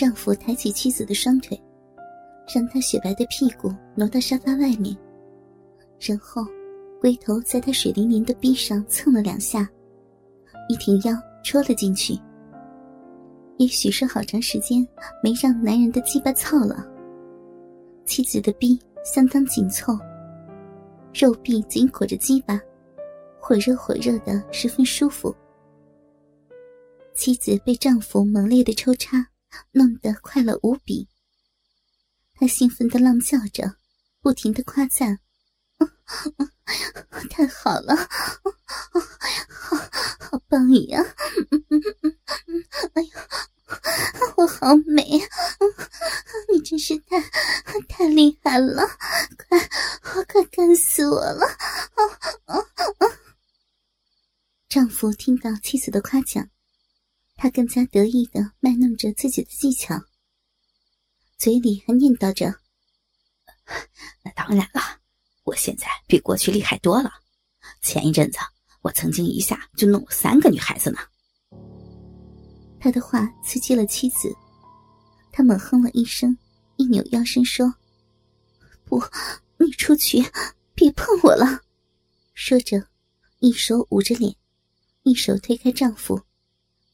丈夫抬起妻子的双腿，让她雪白的屁股挪到沙发外面，然后龟头在她水灵灵的臂上蹭了两下，一挺腰戳了进去。也许是好长时间没让男人的鸡巴操了，妻子的臂相当紧凑，肉臂紧裹着鸡巴，火热火热的，十分舒服。妻子被丈夫猛烈的抽插弄得快乐无比，她兴奋的浪叫着，不停的夸赞：“ 太好了，好好棒呀！哎呀！”我好美啊！你真是太太厉害了，快我快干死我了！丈夫听到妻子的夸奖，他更加得意的着自己的技巧，嘴里还念叨着：“那当然了，我现在比过去厉害多了。前一阵子，我曾经一下就弄了三个女孩子呢。”他的话刺激了妻子，他猛哼了一声，一扭腰身说：“不，你出去，别碰我了。”说着，一手捂着脸，一手推开丈夫，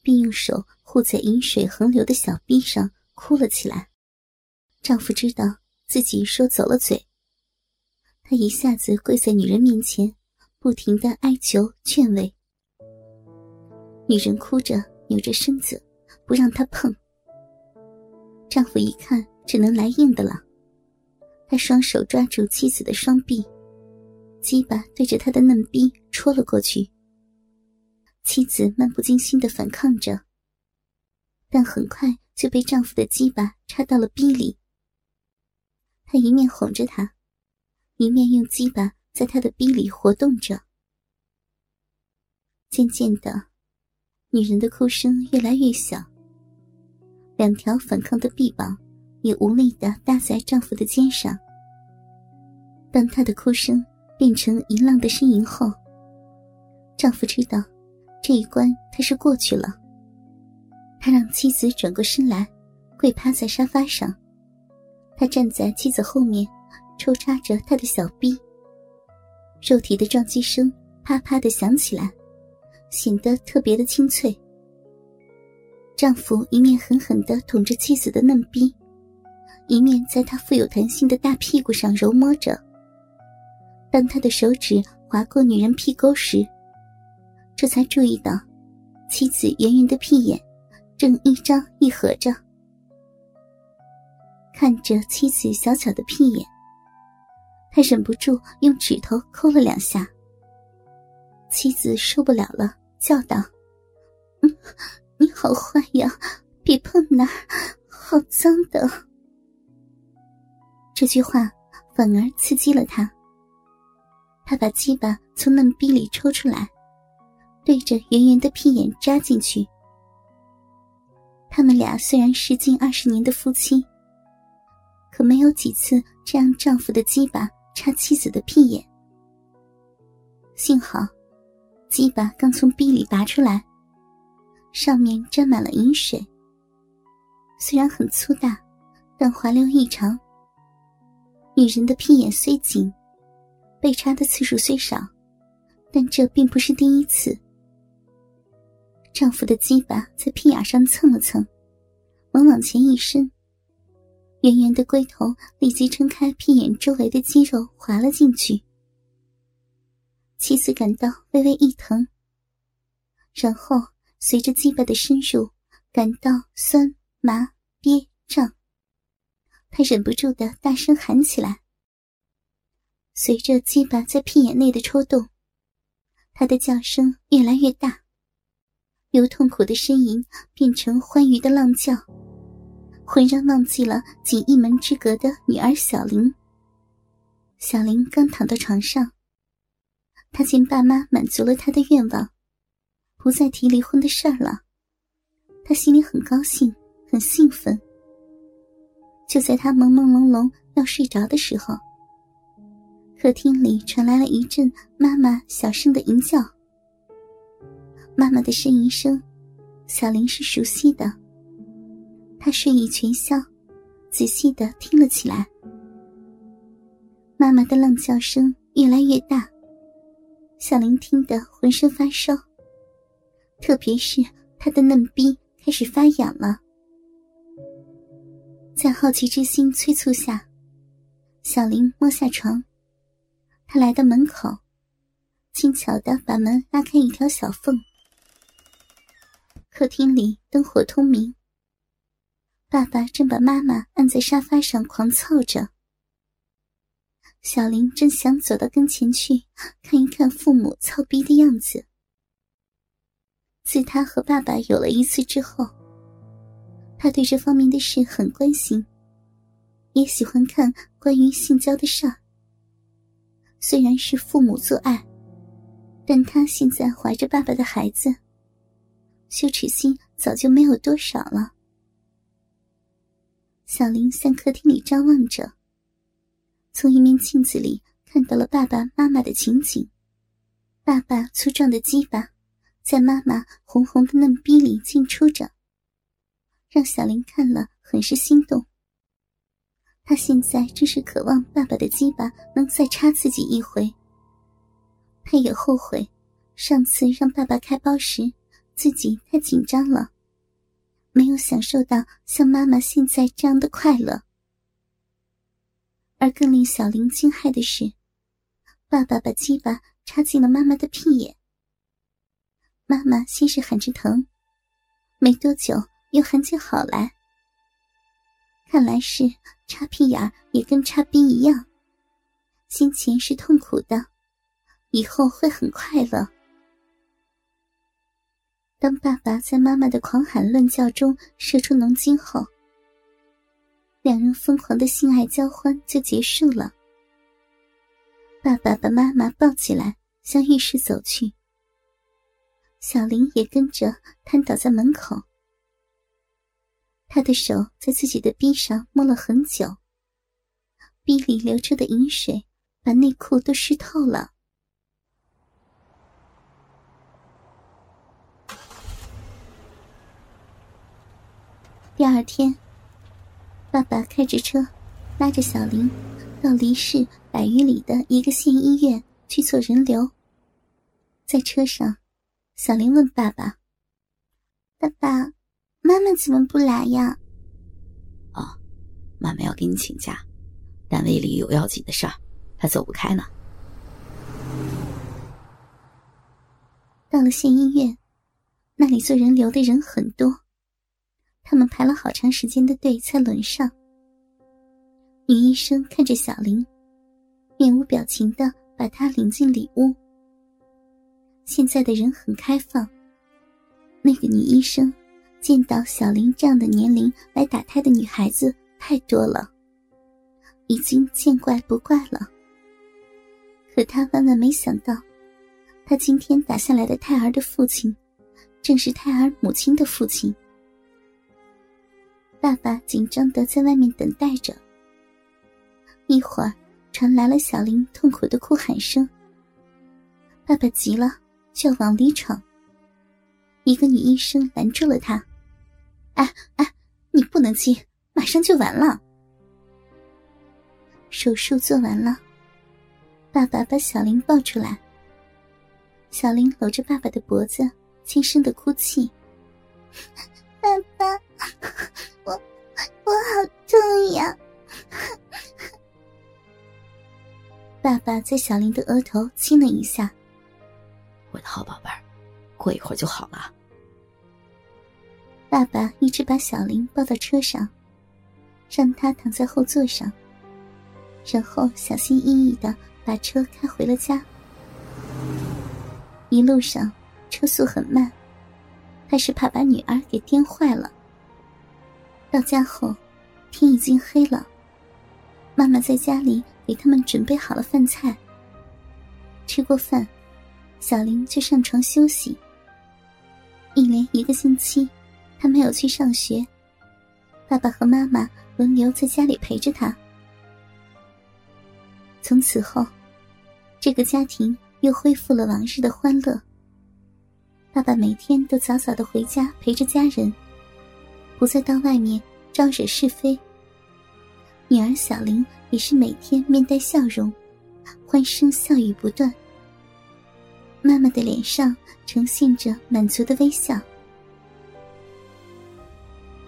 并用手护在饮水横流的小臂上，哭了起来。丈夫知道自己说走了嘴，他一下子跪在女人面前，不停的哀求劝慰。女人哭着。扭着身子，不让他碰。丈夫一看，只能来硬的了。他双手抓住妻子的双臂，鸡巴对着他的嫩逼戳了过去。妻子漫不经心的反抗着，但很快就被丈夫的鸡巴插到了逼里。他一面哄着她，一面用鸡巴在他的逼里活动着。渐渐的。女人的哭声越来越小，两条反抗的臂膀也无力的搭在丈夫的肩上。当她的哭声变成一浪的呻吟后，丈夫知道这一关他是过去了。他让妻子转过身来，跪趴在沙发上，他站在妻子后面，抽插着她的小臂。肉体的撞击声啪啪的响起来。显得特别的清脆。丈夫一面狠狠的捅着妻子的嫩逼，一面在她富有弹性的大屁股上揉摸着。当他的手指划过女人屁沟时，这才注意到妻子圆圆的屁眼正一张一合着。看着妻子小巧的屁眼，他忍不住用指头抠了两下。妻子受不了了，叫道：“嗯，你好坏呀！别碰那，好脏的。”这句话反而刺激了他。他把鸡巴从嫩逼里抽出来，对着圆圆的屁眼扎进去。他们俩虽然是近二十年的夫妻，可没有几次这样丈夫的鸡巴插妻子的屁眼。幸好。鸡巴刚从壁里拔出来，上面沾满了饮水。虽然很粗大，但滑溜异常。女人的屁眼虽紧，被插的次数虽少，但这并不是第一次。丈夫的鸡巴在屁眼上蹭了蹭，猛往前一伸，圆圆的龟头立即撑开屁眼周围的肌肉，滑了进去。妻子感到微微一疼，然后随着鸡巴的深入，感到酸麻憋胀。她忍不住的大声喊起来。随着鸡巴在屁眼内的抽动，她的叫声越来越大，由痛苦的呻吟变成欢愉的浪叫，浑然忘记了仅一门之隔的女儿小玲。小玲刚躺到床上。他见爸妈满足了他的愿望，不再提离婚的事儿了，他心里很高兴，很兴奋。就在他朦朦胧胧要睡着的时候，客厅里传来了一阵妈妈小声的吟叫。妈妈的呻吟声，小林是熟悉的。他睡意全消，仔细的听了起来。妈妈的浪叫声越来越大，小林听得浑身发烧，特别是她的嫩逼开始发痒了。在好奇之心催促下，小林摸下床，他来到门口，轻巧的把门拉开一条小缝。客厅里灯火通明，爸爸正把妈妈按在沙发上狂操着。小林正想走到跟前去看一看父母操逼的样子。自他和爸爸有了一次之后，他对这方面的事很关心，也喜欢看关于性交的事儿。虽然是父母做爱，但他现在怀着爸爸的孩子，羞耻心早就没有多少了。小林向客厅里张望着。从一面镜子里看到了爸爸妈妈的情景，爸爸粗壮的鸡巴在妈妈红红的嫩逼里进出着，让小林看了很是心动。他现在正是渴望爸爸的鸡巴能再插自己一回。他也后悔上次让爸爸开包时自己太紧张了，没有享受到像妈妈现在这样的快乐。而更令小林惊骇的是，爸爸把鸡巴插进了妈妈的屁眼。妈妈先是喊着疼，没多久又喊起好来。看来是插屁眼也跟插逼一样，先前是痛苦的，以后会很快乐。当爸爸在妈妈的狂喊乱叫中射出浓精后。两人疯狂的性爱交欢就结束了。爸爸把妈妈抱起来向浴室走去，小林也跟着瘫倒在门口。他的手在自己的臂上摸了很久，臂里流出的饮水把内裤都湿透了。第二天。爸爸开着车，拉着小林到离市百余里的一个县医院去做人流。在车上，小林问爸爸：“爸爸，妈妈怎么不来呀？”“哦，妈妈要给你请假，单位里有要紧的事儿，她走不开呢。”到了县医院，那里做人流的人很多。他们排了好长时间的队才轮上。女医生看着小林，面无表情的把她领进里屋。现在的人很开放。那个女医生见到小林这样的年龄来打胎的女孩子太多了，已经见怪不怪了。可她万万没想到，她今天打下来的胎儿的父亲，正是胎儿母亲的父亲。爸爸紧张的在外面等待着。一会儿，传来了小林痛苦的哭喊声。爸爸急了，就要往里闯。一个女医生拦住了他：“哎哎，你不能进，马上就完了。”手术做完了，爸爸把小林抱出来。小林搂着爸爸的脖子，轻声的哭泣：“ 爸爸。”我我好痛呀！爸爸在小林的额头亲了一下。我的好宝贝儿，过一会儿就好了。爸爸一直把小林抱到车上，让他躺在后座上，然后小心翼翼的把车开回了家。一路上车速很慢，他是怕把女儿给颠坏了。到家后，天已经黑了。妈妈在家里给他们准备好了饭菜。吃过饭，小林就上床休息。一连一个星期，他没有去上学，爸爸和妈妈轮流在家里陪着他。从此后，这个家庭又恢复了往日的欢乐。爸爸每天都早早的回家陪着家人。不再到外面招惹是非。女儿小玲也是每天面带笑容，欢声笑语不断。妈妈的脸上呈现着满足的微笑，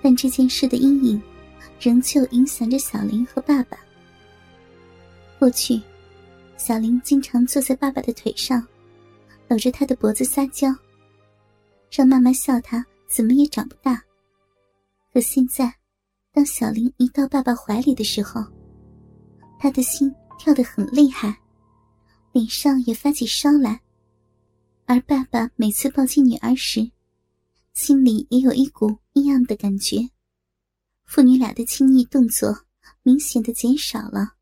但这件事的阴影仍旧影响着小玲和爸爸。过去，小玲经常坐在爸爸的腿上，搂着他的脖子撒娇，让妈妈笑他怎么也长不大。可现在，当小林一到爸爸怀里的时候，他的心跳得很厉害，脸上也发起烧来。而爸爸每次抱起女儿时，心里也有一股异样的感觉，父女俩的亲昵动作明显的减少了。